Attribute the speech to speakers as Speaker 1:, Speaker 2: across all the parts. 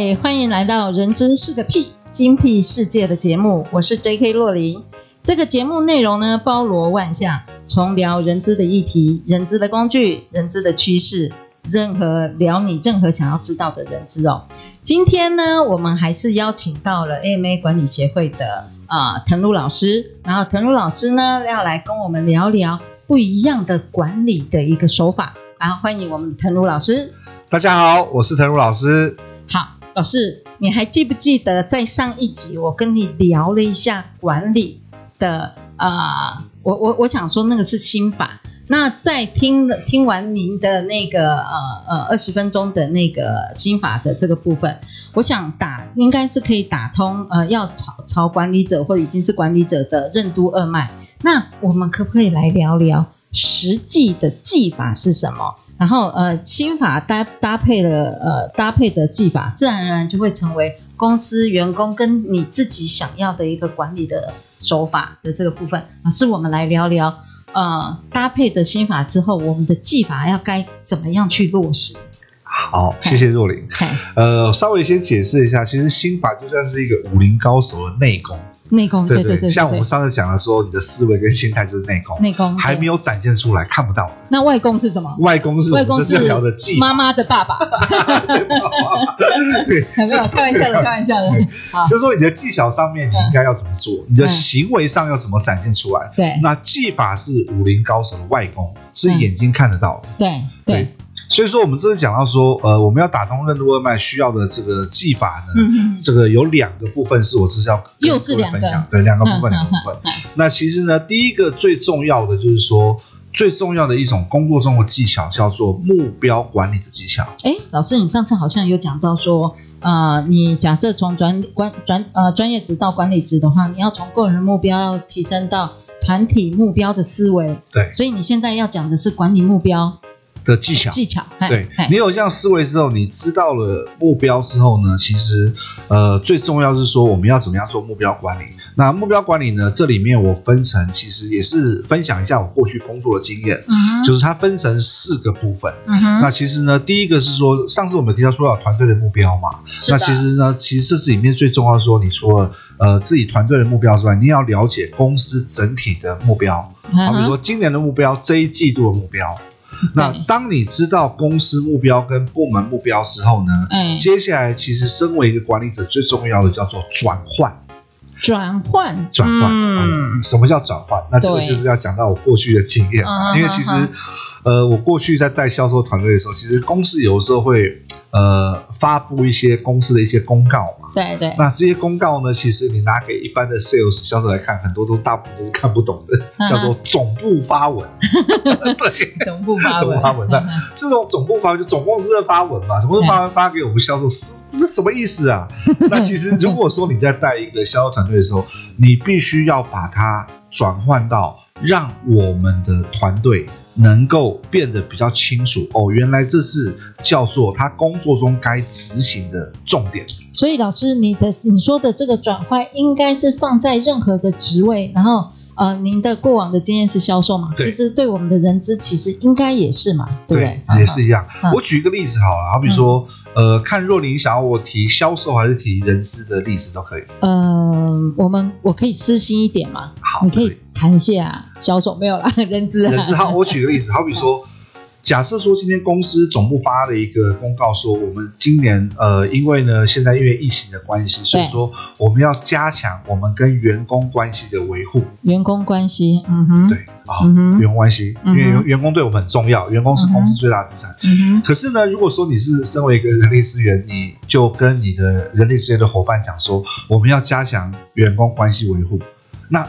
Speaker 1: 嗨，欢迎来到《人资是个屁精辟世界》的节目，我是 J.K. 洛琳。这个节目内容呢，包罗万象，从聊人资的议题、人资的工具、人资的趋势，任何聊你任何想要知道的人资哦。今天呢，我们还是邀请到了 AMA 管理协会的啊、呃、腾儒老师，然后腾儒老师呢要来跟我们聊聊不一样的管理的一个手法。然后欢迎我们腾儒老师。
Speaker 2: 大家好，我是腾儒老
Speaker 1: 师。老师，你还记不记得在上一集我跟你聊了一下管理的啊、我我我想说那个是心法。那在听了听完您的那个呃呃二十分钟的那个心法的这个部分，我想打应该是可以打通呃要朝朝管理者或已经是管理者的任督二脉。那我们可不可以来聊聊实际的技法是什么？然后呃，心法搭搭配的呃搭配的技法，自然而然就会成为公司员工跟你自己想要的一个管理的手法的这个部分。老师，我们来聊聊呃搭配的心法之后，我们的技法要该怎么样去落实？
Speaker 2: 好，谢谢若琳。呃，稍微先解释一下，其实心法就算是一个武林高手的内功。
Speaker 1: 内功，对对对，
Speaker 2: 像我们上次讲的说，你的思维跟心态就是内功，内功还没有展现出来，看不到。
Speaker 1: 那外功是什么？
Speaker 2: 外功是，外功是聊的技，
Speaker 1: 妈妈的爸爸。
Speaker 2: 对，
Speaker 1: 没有开玩笑的，开玩笑的。
Speaker 2: 就是说你的技巧上面你应该要怎么做，你的行为上要怎么展现出来？对，那技法是武林高手的外功，是眼睛看得到的。
Speaker 1: 对对。
Speaker 2: 所以说，我们这次讲到说，呃，我们要打通任督二脉需要的这个技法呢，嗯、这个有两个部分是我是要跟各位分享，对，两个部分，两个部分。那其实呢，第一个最重要的就是说，最重要的一种工作中的技巧叫做目标管理的技巧。
Speaker 1: 哎，老师，你上次好像有讲到说，呃，你假设从转管转呃专业职到管理职的话，你要从个人目标要提升到团体目标的思维。
Speaker 2: 对，
Speaker 1: 所以你现在要讲的是管理目标。
Speaker 2: 的技巧，
Speaker 1: 技巧，
Speaker 2: 对，你有这样思维之后，你知道了目标之后呢，其实呃最重要是说我们要怎么样做目标管理。那目标管理呢，这里面我分成，其实也是分享一下我过去工作的经验，嗯，就是它分成四个部分。嗯哼，那其实呢，第一个是说，上次我们提到说要团队的目标嘛，那其实呢，其实这里面最重要的是说，你除了呃自己团队的目标之外，你要了解公司整体的目标，好，比如说今年的目标，这一季度的目标。那当你知道公司目标跟部门目标之后呢，嗯，接下来其实身为一个管理者最重要的叫做转换，
Speaker 1: 转换，
Speaker 2: 转换，嗯，什么叫转换？那这个就是要讲到我过去的经验，因为其实，呃，我过去在带销售团队的时候，其实公司有时候会。呃，发布一些公司的一些公告嘛，
Speaker 1: 对对。
Speaker 2: 那这些公告呢，其实你拿给一般的 sales 销售来看，很多都大部分都是看不懂的，嗯、叫做总部发文。对，
Speaker 1: 总部发文。
Speaker 2: 总部发文。那这种总部发文就总公司的发文嘛，总公司发文发给我们销售，是这什么意思啊？那其实如果说你在带一个销售团队的时候，你必须要把它转换到让我们的团队。能够变得比较清楚哦，原来这是叫做他工作中该执行的重点。
Speaker 1: 所以，老师，你的你说的这个转换，应该是放在任何的职位，然后呃，您的过往的经验是销售嘛？其实对我们的人资，其实应该也是嘛，对不对？
Speaker 2: 对，也是一样。我举一个例子好了，好比说。嗯呃，看若琳想要我提销售还是提人资的例子都可以。
Speaker 1: 呃，我们我可以私心一点嘛？
Speaker 2: 好，
Speaker 1: 你可以谈一下销售没有啦，人资。
Speaker 2: 人资好，我举个例子，好比说。假设说今天公司总部发了一个公告，说我们今年呃，因为呢现在因为疫情的关系，所以说我们要加强我们跟员工关系的维护。
Speaker 1: 员工关系，嗯哼，
Speaker 2: 对啊，员工关系，因为员员工对我们很重要，员工是公司最大资产。嗯哼。可是呢，如果说你是身为一个人力资源，你就跟你的人力资源的伙伴讲说，我们要加强员工关系维护，那。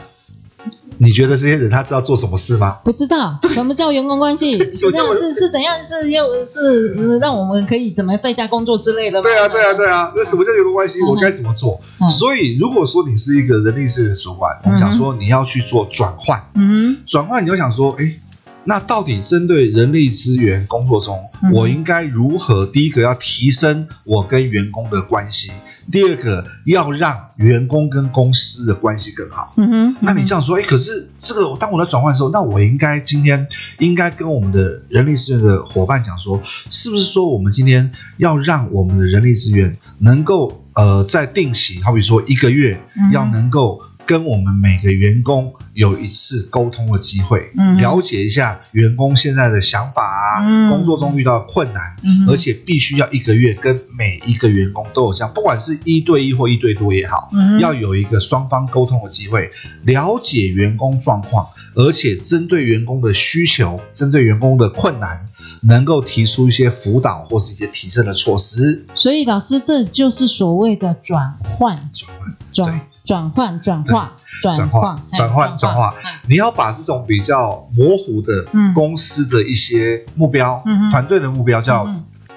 Speaker 2: 你觉得这些人他知道做什么事吗？
Speaker 1: 不知道什么叫员工关系，是这样是是怎样是又是、呃、让我们可以怎么在家工作之类的吗？
Speaker 2: 对啊对啊对啊，那什么叫员工关系？我该怎么做？嗯、所以如果说你是一个人力资源主管，我们讲说你要去做转换，嗯，转换你就想说，哎。那到底针对人力资源工作中，嗯、我应该如何？第一个要提升我跟员工的关系，第二个要让员工跟公司的关系更好。嗯哼，嗯哼，那你这样说，哎，可是这个当我在转换的时候，那我应该今天应该跟我们的人力资源的伙伴讲说，是不是说我们今天要让我们的人力资源能够呃在定期，好比说一个月，要能够。跟我们每个员工有一次沟通的机会，嗯，了解一下员工现在的想法啊，嗯，工作中遇到的困难，嗯，而且必须要一个月跟每一个员工都有这样，不管是一对一或一对多也好，嗯，要有一个双方沟通的机会，了解员工状况，而且针对员工的需求，针对员工的困难，能够提出一些辅导或是一些提升的措施。
Speaker 1: 所以，老师，这就是所谓的转换，转换，转。转换、转化、转化、
Speaker 2: 转换、转化，你要把这种比较模糊的公司的一些目标、团队的目标叫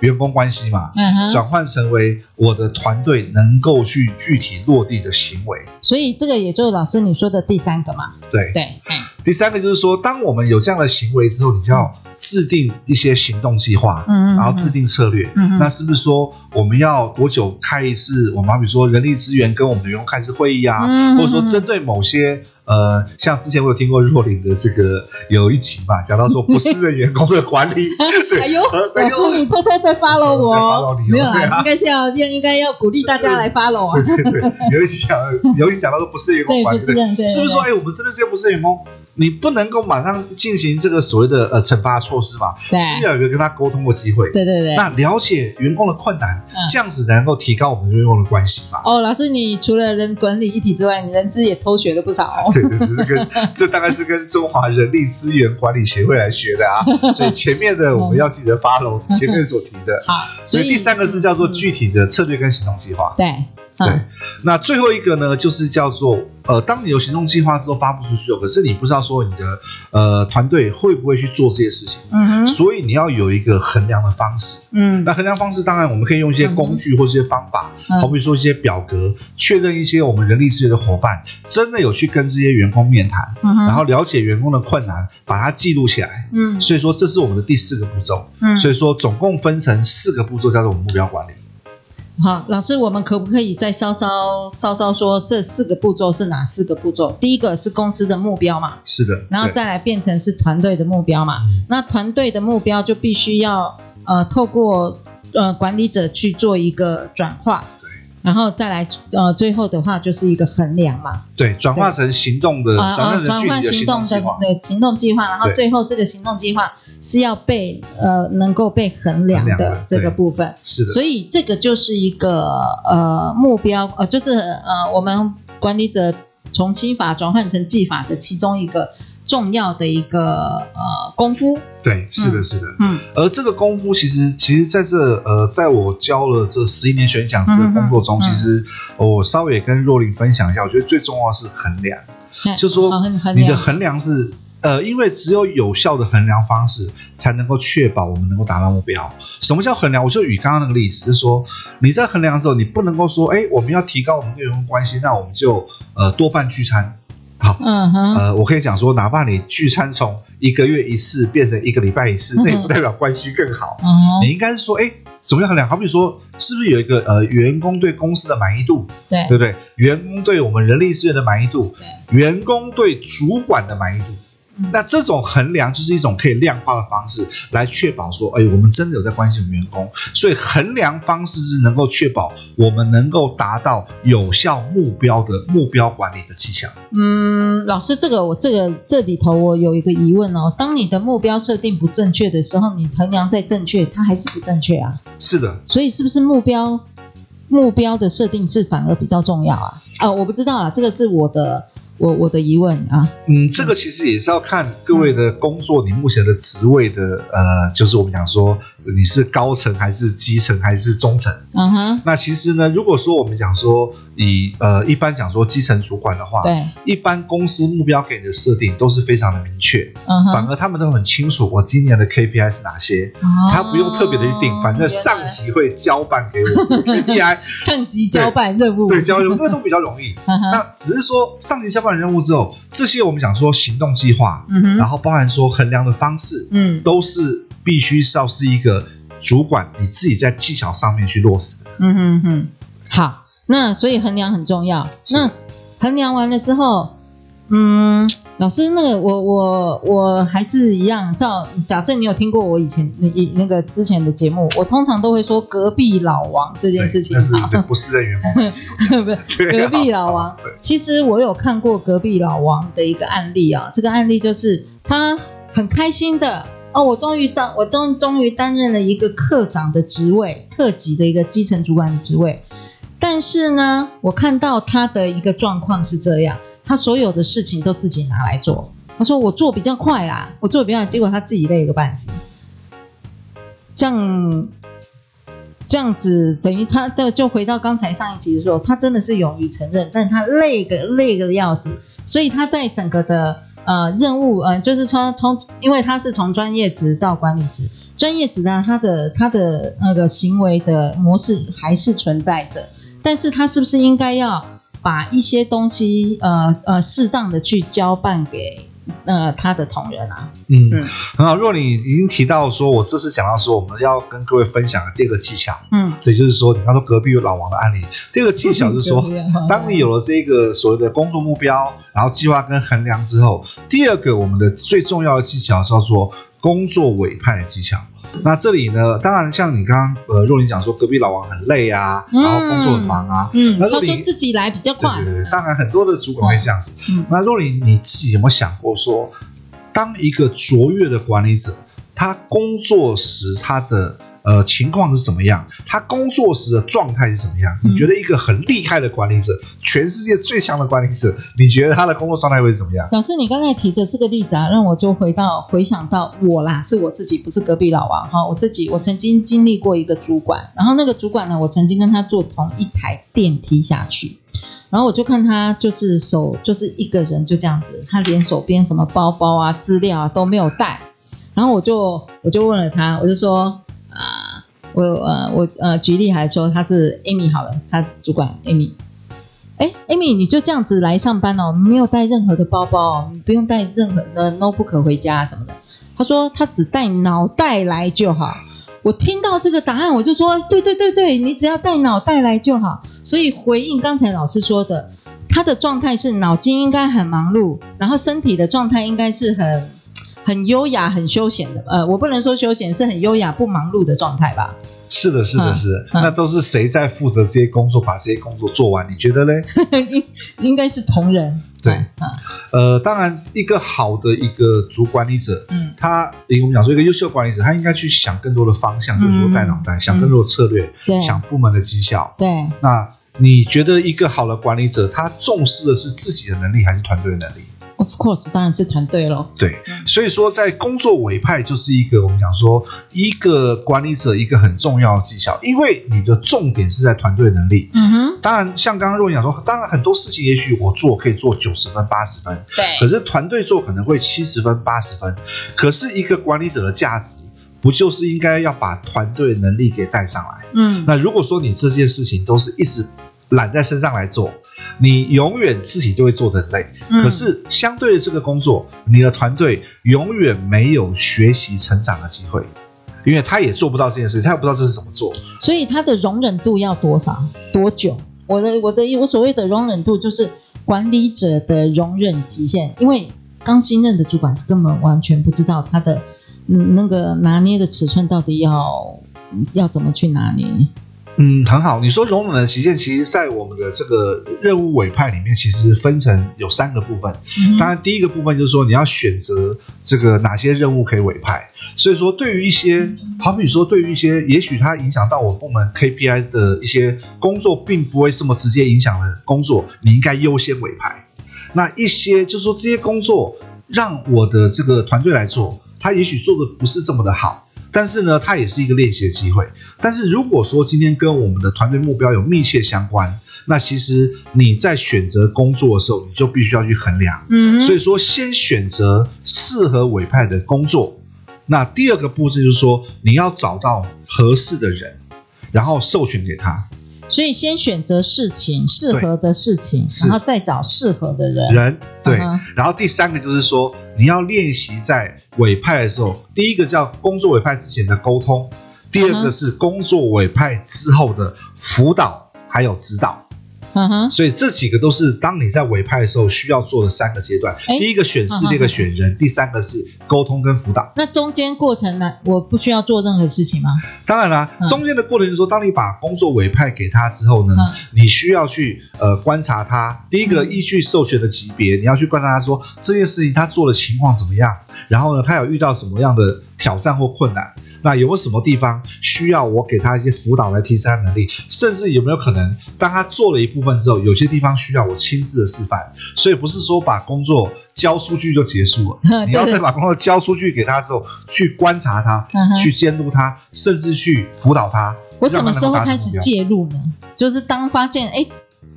Speaker 2: 员工关系嘛，转换成为我的团队能够去具体落地的行为。
Speaker 1: 所以这个也就是老师你说的第三个嘛。
Speaker 2: 对。对，第三个就是说，当我们有这样的行为之后，你就要。制定一些行动计划，嗯，然后制定策略，嗯，那是不是说我们要多久开一次？我们好比说人力资源跟我们的员工开一次会议啊，嗯，或者说针对某些。呃，像之前我有听过若琳的这个有一集嘛，讲到说不适任员工的管理。对
Speaker 1: 哎呦，老师你偷偷在 follow 我没有啊，应该是要应应该要鼓励大家来 follow 啊。
Speaker 2: 对对对，有一集讲，有一集讲到说不适任员工管理，是不是说，哎，我们真的是不适任员工，你不能够马上进行这个所谓的呃惩罚措施嘛？对，是要有一个跟他沟通的机会。对对对，那了解员工的困难，这样子能够提高我们员工的关系嘛？
Speaker 1: 哦，老师，你除了人管理一体之外，你人资也偷学了不少哦。
Speaker 2: 对对对，这个这大概是跟中华人力资源管理协会来学的啊，所以前面的我们要记得 follow 前面所提的。好，所以第三个是叫做具体的策略跟行动计划。
Speaker 1: 对
Speaker 2: 对，那最后一个呢，就是叫做呃，当你有行动计划之后发布出去，可是你不知道说你的呃团队会不会去做这些事情。嗯哼，所以你要有一个衡量的方式。嗯，那衡量方式当然我们可以用一些工具或一些方法，好比说一些表格，确认一些我们人力资源的伙伴真的有去跟这些员工面谈，嗯，然后了解员工的困难，把它记录起来。嗯，所以说这是我们的第四个步骤。嗯，所以说总共分成四个步骤，叫做我们目标管理。
Speaker 1: 好，老师，我们可不可以再稍稍稍稍说这四个步骤是哪四个步骤？第一个是公司的目标嘛，
Speaker 2: 是的，
Speaker 1: 然后再来变成是团队的目标嘛。那团队的目标就必须要呃透过呃管理者去做一个转化。然后再来，呃，最后的话就是一个衡量嘛，
Speaker 2: 对，转化成行动的，转
Speaker 1: 换行动的对行动计划，然后最后这个行动计划是要被呃能够被衡量的这个部分，是的，所以这个就是一个呃目标，呃，就是呃我们管理者从心法转换成技法的其中一个。重要的一个呃功夫，
Speaker 2: 对，是的，是的，嗯，而这个功夫其实，其实在这呃，在我教了这十一年选讲师的工作中，嗯、其实我稍微也跟若琳分享一下，我觉得最重要的是衡量，嗯、就是说你的衡量是呃，因为只有有效的衡量方式，才能够确保我们能够达到目标。什么叫衡量？我就以刚刚那个例子，就是说你在衡量的时候，你不能够说，哎，我们要提高我们内容关系，那我们就呃多办聚餐。好，嗯哼，呃，我可以讲说，哪怕你聚餐从一个月一次变成一个礼拜一次，那也不代表关系更好。嗯，你应该是说，哎，怎么样衡量？好比说，是不是有一个呃，员工对公司的满意度？对，对不对？员工对我们人力资源的满意度？对，员工对主管的满意度？那这种衡量就是一种可以量化的方式，来确保说，哎，我们真的有在关心员工。所以衡量方式是能够确保我们能够达到有效目标的目标管理的技巧。
Speaker 1: 嗯，老师，这个我这个这里头我有一个疑问哦，当你的目标设定不正确的时候，你衡量再正确，它还是不正确啊？
Speaker 2: 是的。
Speaker 1: 所以是不是目标目标的设定是反而比较重要啊？啊，我不知道啊，这个是我的。我我的疑问啊，
Speaker 2: 嗯，这个其实也是要看各位的工作，你目前的职位的呃，就是我们讲说你是高层还是基层还是中层。
Speaker 1: 嗯哼。
Speaker 2: 那其实呢，如果说我们讲说以呃一般讲说基层主管的话，
Speaker 1: 对，
Speaker 2: 一般公司目标给你的设定都是非常的明确，
Speaker 1: 嗯哼。
Speaker 2: 反而他们都很清楚我今年的 KPI 是哪些，
Speaker 1: 哦、
Speaker 2: 他不用特别的去定，反正上级会交办给我这个 KPI，
Speaker 1: 上级交办任务，
Speaker 2: 对，交任务这个都比较容易。
Speaker 1: 嗯、
Speaker 2: 那只是说上级交办任务之后，这些我们讲说行动计划，
Speaker 1: 嗯哼，
Speaker 2: 然后包含说衡量的方式，
Speaker 1: 嗯，
Speaker 2: 都是必须是要是一个主管你自己在技巧上面去落实的。
Speaker 1: 嗯哼哼，好，那所以衡量很重要。那衡量完了之后，嗯，老师，那个我我我还是一样，照假设你有听过我以前那那个之前的节目，我通常都会说隔壁老王这件事情，
Speaker 2: 是不是在员工关系？
Speaker 1: 不是隔壁老王。其实我有看过隔壁老王的一个案例啊，这个案例就是他很开心的哦，我终于当我终终于担任了一个课长的职位，特级的一个基层主管的职位，但是呢，我看到他的一个状况是这样。他所有的事情都自己拿来做。他说：“我做比较快啦，我做比较快。”结果他自己累个半死。这样这样子，等于他就就回到刚才上一集的时候，他真的是勇于承认，但他累个累个的要死。所以他在整个的呃任务呃，就是从从因为他是从专业职到管理职，专业职呢，他的他的那个行为的模式还是存在着，但是他是不是应该要？把一些东西，呃呃，适当的去交办给呃他的同仁啊。
Speaker 2: 嗯，很好。若你已经提到说，我这次讲到说，我们要跟各位分享的第二个技巧，嗯，所以就是说，你刚说隔壁有老王的案例，第二个技巧就是说，当你有了这个所谓的工作目标，然后计划跟衡量之后，第二个我们的最重要的技巧叫做工作委派的技巧。那这里呢，当然像你刚刚呃，若琳讲说隔壁老王很累啊，然后工作很忙啊，
Speaker 1: 嗯，他说自己来比较快。
Speaker 2: 对对对，当然很多的主管会这样子。嗯，那若琳你自己有没有想过说，当一个卓越的管理者，他工作时他的。呃，情况是怎么样？他工作时的状态是怎么样？你觉得一个很厉害的管理者，嗯、全世界最强的管理者，你觉得他的工作状态会是怎么样？
Speaker 1: 老师，你刚才提的这个例子啊，让我就回到回想到我啦，是我自己，不是隔壁老王哈。我自己，我曾经经历过一个主管，然后那个主管呢，我曾经跟他坐同一台电梯下去，然后我就看他就是手就是一个人就这样子，他连手边什么包包啊、资料啊都没有带，然后我就我就问了他，我就说。我呃我呃举例来说，他是 Amy 好了，他主管 Amy，哎，Amy 你就这样子来上班哦，没有带任何的包包，你不用带任何的 notebook 回家什么的。他说他只带脑袋来就好。我听到这个答案，我就说对对对对，你只要带脑袋来就好。所以回应刚才老师说的，他的状态是脑筋应该很忙碌，然后身体的状态应该是很。很优雅、很休闲的，呃，我不能说休闲，是很优雅、不忙碌的状态吧？
Speaker 2: 是的，是的，是的。嗯、那都是谁在负责这些工作，把这些工作做完？你觉得嘞？
Speaker 1: 应应该是同仁。
Speaker 2: 对，嗯、呃，当然，一个好的一个主管理者，嗯，他，我们讲说一个优秀管理者，他应该去想更多的方向，就是说带脑袋，嗯、想更多的策略，对、嗯，想部门的绩效，
Speaker 1: 对。
Speaker 2: 那你觉得一个好的管理者，他重视的是自己的能力，还是团队的能力
Speaker 1: ？Of course，当然是团队喽。
Speaker 2: 对，所以说在工作委派就是一个我们讲说一个管理者一个很重要的技巧，因为你的重点是在团队能力。嗯哼。当然，像刚刚若琳讲说，当然很多事情也许我做可以做九十分、八十分，
Speaker 1: 对。
Speaker 2: 可是团队做可能会七十分、八十分。可是一个管理者的价值，不就是应该要把团队能力给带上来？嗯。那如果说你这件事情都是一直揽在身上来做。你永远自己就会做得很累，嗯、可是相对的这个工作，你的团队永远没有学习成长的机会，因为他也做不到这件事，他也不知道这是怎么做，
Speaker 1: 所以他的容忍度要多少多久？我的我的我所谓的容忍度就是管理者的容忍极限，因为刚新任的主管他根本完全不知道他的嗯那个拿捏的尺寸到底要要怎么去拿捏。
Speaker 2: 嗯，很好。你说容忍的期限，其实，在我们的这个任务委派里面，其实分成有三个部分。嗯、当然，第一个部分就是说，你要选择这个哪些任务可以委派。所以说，对于一些，好比说，对于一些，也许它影响到我部门 KPI 的一些工作，并不会这么直接影响的工作，你应该优先委派。那一些，就是说，这些工作让我的这个团队来做，他也许做的不是这么的好。但是呢，它也是一个练习的机会。但是如果说今天跟我们的团队目标有密切相关，那其实你在选择工作的时候，你就必须要去衡量。嗯，所以说先选择适合委派的工作。那第二个步骤就是说，你要找到合适的人，然后授权给他。
Speaker 1: 所以先选择事情适合的事情，然后再找适合的人。
Speaker 2: 人对，嗯，然后第三个就是说，你要练习在委派的时候，第一个叫工作委派之前的沟通，第二个是工作委派之后的辅导还有指导。嗯哼，所以这几个都是当你在委派的时候需要做的三个阶段。第一个选事，第二个选人，第三个是沟通跟辅导。
Speaker 1: 那中间过程呢？我不需要做任何事情吗？
Speaker 2: 当然啦，中间的过程就是说，当你把工作委派给他之后呢，你需要去呃观察他。第一个依据授权的级别，你要去观察他说这件事情他做的情况怎么样，然后呢，他有遇到什么样的挑战或困难。那有没有什么地方需要我给他一些辅导来提升他能力？甚至有没有可能，当他做了一部分之后，有些地方需要我亲自的示范？所以不是说把工作交出去就结束了，你要再把工作交出去给他之后，去观察他，去监督他，甚至去辅导他。
Speaker 1: 我什么时候开始介入呢？就是当发现哎，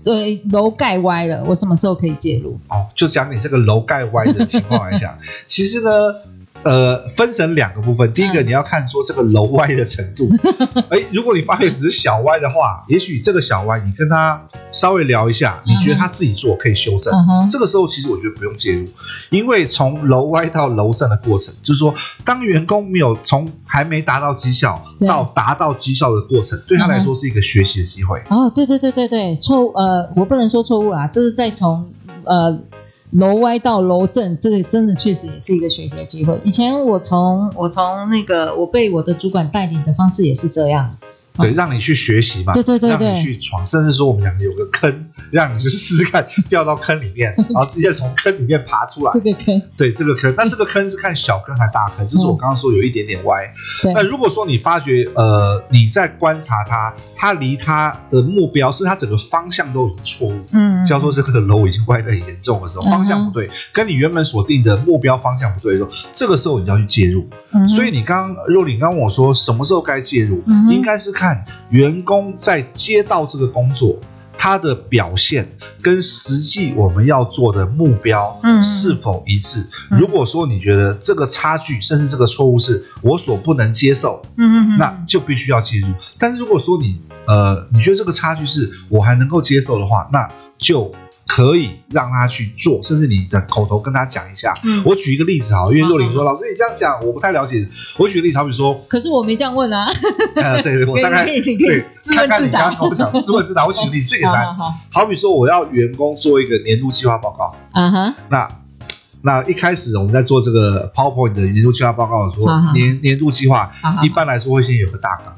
Speaker 1: 对，楼盖歪了，我什么时候可以介入？
Speaker 2: 哦，就讲你这个楼盖歪的情况来讲，其实呢。呃，分成两个部分。第一个，你要看说这个楼歪的程度。哎，如果你发现只是小歪的话，也许这个小歪，你跟他稍微聊一下，你觉得他自己做可以修正。这个时候，其实我觉得不用介入，因为从楼歪到楼正的过程，就是说，当员工没有从还没达到绩效到达到绩效的过程，对他来说是一个学习的机会。
Speaker 1: 哦，对对对对对，错误呃，我不能说错误啦，这是在从呃。楼歪到楼正，这个真的确实也是一个学习的机会。以前我从我从那个我被我的主管带领的方式也是这样。
Speaker 2: 对，让你去学习嘛，
Speaker 1: 对对对对，
Speaker 2: 让你去闯，甚至说我们两个有个坑，让你去试试看，掉到坑里面，然后直接从坑里面爬出来。
Speaker 1: 这个坑，
Speaker 2: 对这个坑，但这个坑是看小坑还是大坑，就是我刚刚说有一点点歪。嗯、那如果说你发觉呃你在观察它，它离它的目标是它整个方向都已经错误，嗯，叫做这个楼已经歪的很严重的时候，方向不对，跟你原本锁定的目标方向不对的时候，这个时候你要去介入。嗯、所以你刚刚若琳刚问我说什么时候该介入，嗯、应该是。看员工在接到这个工作，他的表现跟实际我们要做的目标是否一致？嗯、如果说你觉得这个差距，甚至这个错误是我所不能接受，嗯，那就必须要介入。但是如果说你呃，你觉得这个差距是我还能够接受的话，那就。可以让他去做，甚至你的口头跟他讲一下。嗯，我举一个例子哈，因为若琳说：“老师，你这样讲我不太了解。”我举个例子，好比说，
Speaker 1: 可是我没这样问啊。
Speaker 2: 呃，对对，我大概对，看看你刚刚跟我讲自问自答。我举个例子，最简单，好比说我要员工做一个年度计划报告。嗯哼，那那一开始我们在做这个 PowerPoint 的年度计划报告的时候，年年度计划一般来说会先有个大纲。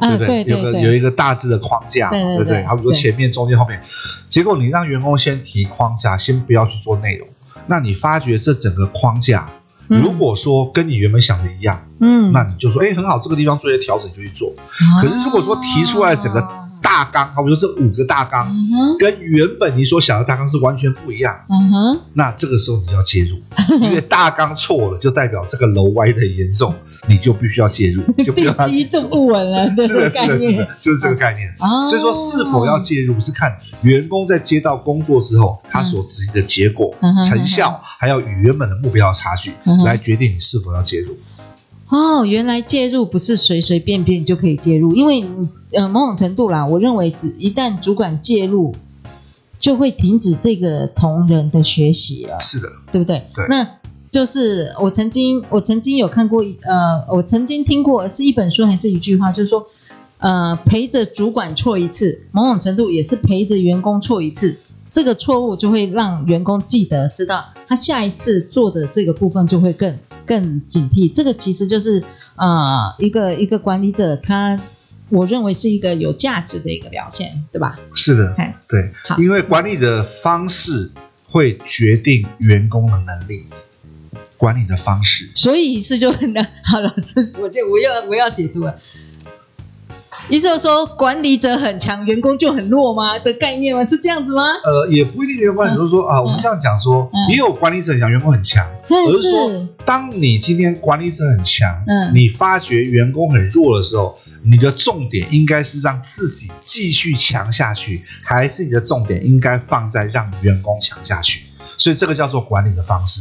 Speaker 2: 对不对？有个有一个大致的框架，对不对？好比说前面、中间、后面，结果你让员工先提框架，先不要去做内容。那你发觉这整个框架，如果说跟你原本想的一样，嗯，那你就说，哎，很好，这个地方做一些调整，就去做。可是如果说提出来整个大纲，好比说这五个大纲，跟原本你所想的大纲是完全不一样，嗯哼，那这个时候你就要介入，因为大纲错了，就代表这个楼歪的严重。你就必须要介入，就不要他自己
Speaker 1: 稳了，
Speaker 2: 是的，是的，是的，就是这个概念。啊、所以说，是否要介入，是看员工在接到工作之后，他所执行的结果、嗯、成效，还有与原本的目标的差距，嗯、来决定你是否要介入。
Speaker 1: 哦，原来介入不是随随便便就可以介入，因为呃，某种程度啦，我认为只一旦主管介入，就会停止这个同仁的学习了。
Speaker 2: 是的，
Speaker 1: 对不对？
Speaker 2: 对。
Speaker 1: 那。就是我曾经，我曾经有看过，呃，我曾经听过是一本书还是一句话，就是说，呃，陪着主管错一次，某种程度也是陪着员工错一次，这个错误就会让员工记得，知道他下一次做的这个部分就会更更警惕。这个其实就是呃，一个一个管理者他，我认为是一个有价值的一个表现，对吧？
Speaker 2: 是的，对，好，因为管理的方式会决定员工的能力。管理的方式，
Speaker 1: 所以是就很难。好，老师，我就我要我要解读了。意思就是说管理者很强，员工就很弱吗？的概念吗？是这样子吗？
Speaker 2: 呃，也不一定，员工很弱说啊，我们这样讲说，也有管理者很强，员工很强，而是说，当你今天管理者很强，嗯，你发觉员工很弱的时候，你的重点应该是让自己继续强下去，还是你的重点应该放在让员工强下去？所以这个叫做管理的方式，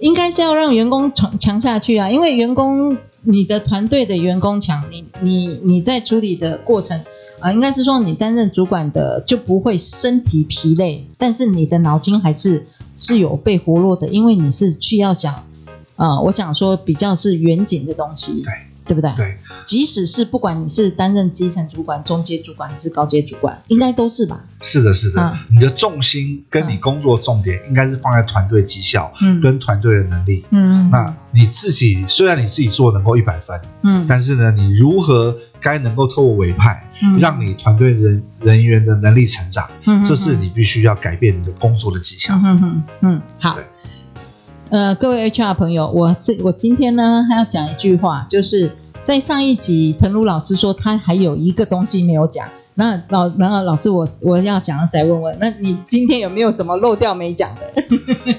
Speaker 1: 应该是要让员工强强下去啊，因为员工。你的团队的员工强，你你你在处理的过程啊、应该是说你担任主管的就不会身体疲累，但是你的脑筋还是是有被活络的，因为你是去要想啊、我想说比较是远景的东西。对不对？
Speaker 2: 对，
Speaker 1: 即使是不管你是担任基层主管、中阶主管还是高阶主管，应该都是吧？
Speaker 2: 是的，是的。嗯、你的重心跟你工作重点应该是放在团队绩效，嗯，跟团队的能力，嗯。那你自己虽然你自己做能够一百分，嗯，但是呢，你如何该能够透过委派，嗯，让你团队人人员的能力成长，嗯，这是你必须要改变你的工作的技巧。
Speaker 1: 嗯嗯嗯，好。呃，各位 HR 朋友，我这我今天呢还要讲一句话，就是在上一集腾儒老师说他还有一个东西没有讲，那老然后老师我我要想要再问问，那你今天有没有什么漏掉没讲的？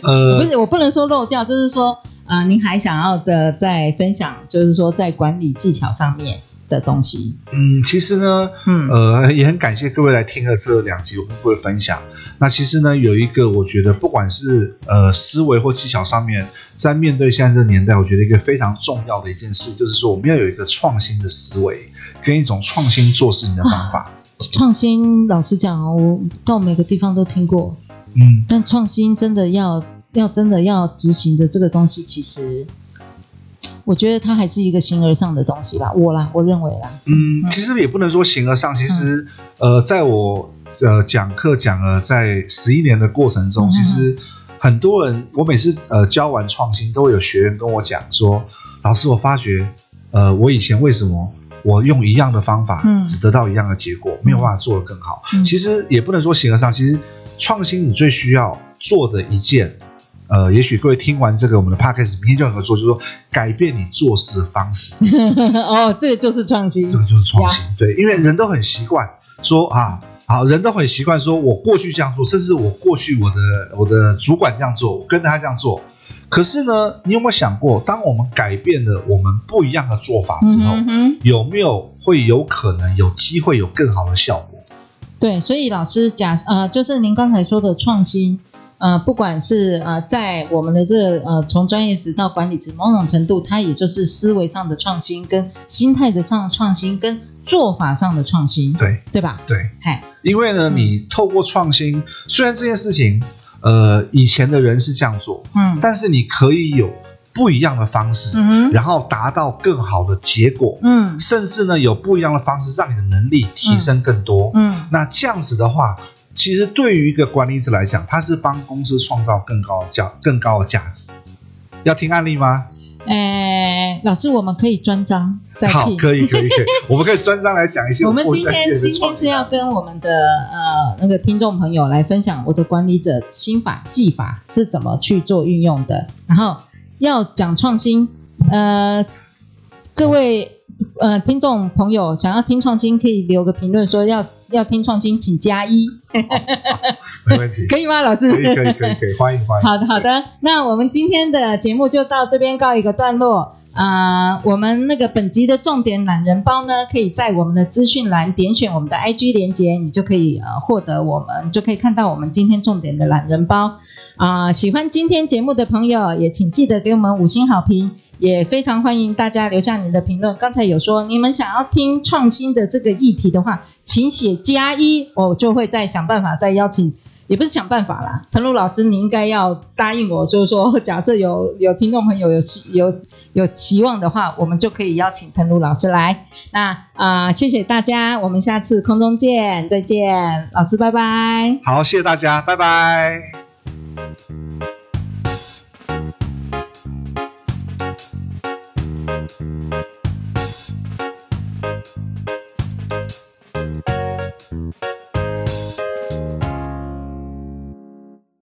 Speaker 1: 呃，不是，我不能说漏掉，就是说啊、呃，您还想要的再分享，就是说在管理技巧上面。的东西，
Speaker 2: 嗯，其实呢，嗯，呃，也很感谢各位来听了这两集我们会分享。那其实呢，有一个我觉得，不管是呃思维或技巧上面，在面对现在这个年代，我觉得一个非常重要的一件事，就是说我们要有一个创新的思维，跟一种创新做事情的方法。
Speaker 1: 创新，老实讲，我到每个地方都听过，
Speaker 2: 嗯，
Speaker 1: 但创新真的要要真的要执行的这个东西，其实。我觉得它还是一个形而上的东西啦，我啦，我认为啦。
Speaker 2: 嗯，其实也不能说形而上，其实，嗯、呃，在我呃讲课讲了在十一年的过程中，嗯、其实很多人，我每次呃教完创新，都会有学员跟我讲说，老师，我发觉，呃，我以前为什么我用一样的方法，只得到一样的结果，嗯、没有办法做得更好？嗯、其实也不能说形而上，其实创新你最需要做的一件。呃，也许各位听完这个我们的 podcast，明天就能够做，就是说改变你做事的方式。
Speaker 1: 哦，这个就是创新，
Speaker 2: 这个就是创新。对，因为人都很习惯说啊，好，人都很习惯说，我过去这样做，甚至我过去我的我的主管这样做，我跟着他这样做。可是呢，你有没有想过，当我们改变了我们不一样的做法之后，嗯，有没有会有可能有机会有更好的效果？
Speaker 1: 对，所以老师假呃，就是您刚才说的创新。呃，不管是呃，在我们的这个、呃，从专业职到管理职，某种程度，它也就是思维上的创新，跟心态的上创新，跟做法上的创新，
Speaker 2: 对。
Speaker 1: 对吧？
Speaker 2: 对，
Speaker 1: 嗨，
Speaker 2: 因为呢，你透过创新，嗯、虽然这件事情，呃，以前的人是这样做，嗯，但是你可以有不一样的方式，嗯，然后达到更好的结果，嗯，甚至呢，有不一样的方式，让你的能力提升更多，嗯，嗯。那这样子的话。其实对于一个管理者来讲，他是帮公司创造更高的价、更高的价值。要听案例吗？
Speaker 1: 诶，老师，我们可以专章再听。
Speaker 2: 好，可以，可以，可以。我们可以专章来讲一些。
Speaker 1: 我们今天今天是要跟我们的呃那个听众朋友来分享我的管理者心法技法是怎么去做运用的。然后要讲创新，呃，各位。呃，听众朋友想要听创新，可以留个评论说要要听创新，请加一。
Speaker 2: 没问题，
Speaker 1: 可以吗，老师？
Speaker 2: 可以，可以，可以，可以，欢迎，欢迎。
Speaker 1: 好的，好的。那我们今天的节目就到这边告一个段落。啊、我们那个本集的重点懒人包呢，可以在我们的资讯栏点选我们的 IG 连接，你就可以呃获得我们，就可以看到我们今天重点的懒人包。啊、喜欢今天节目的朋友，也请记得给我们五星好评。也非常欢迎大家留下你的评论。刚才有说你们想要听创新的这个议题的话，请写加一，我就会再想办法再邀请。也不是想办法啦，彭璐老师，你应该要答应我，就是说，假设有有听众朋友有希有有期望的话，我们就可以邀请彭璐老师来。那啊、谢谢大家，我们下次空中见，再见，老师，拜拜。
Speaker 2: 好，谢谢大家，拜拜。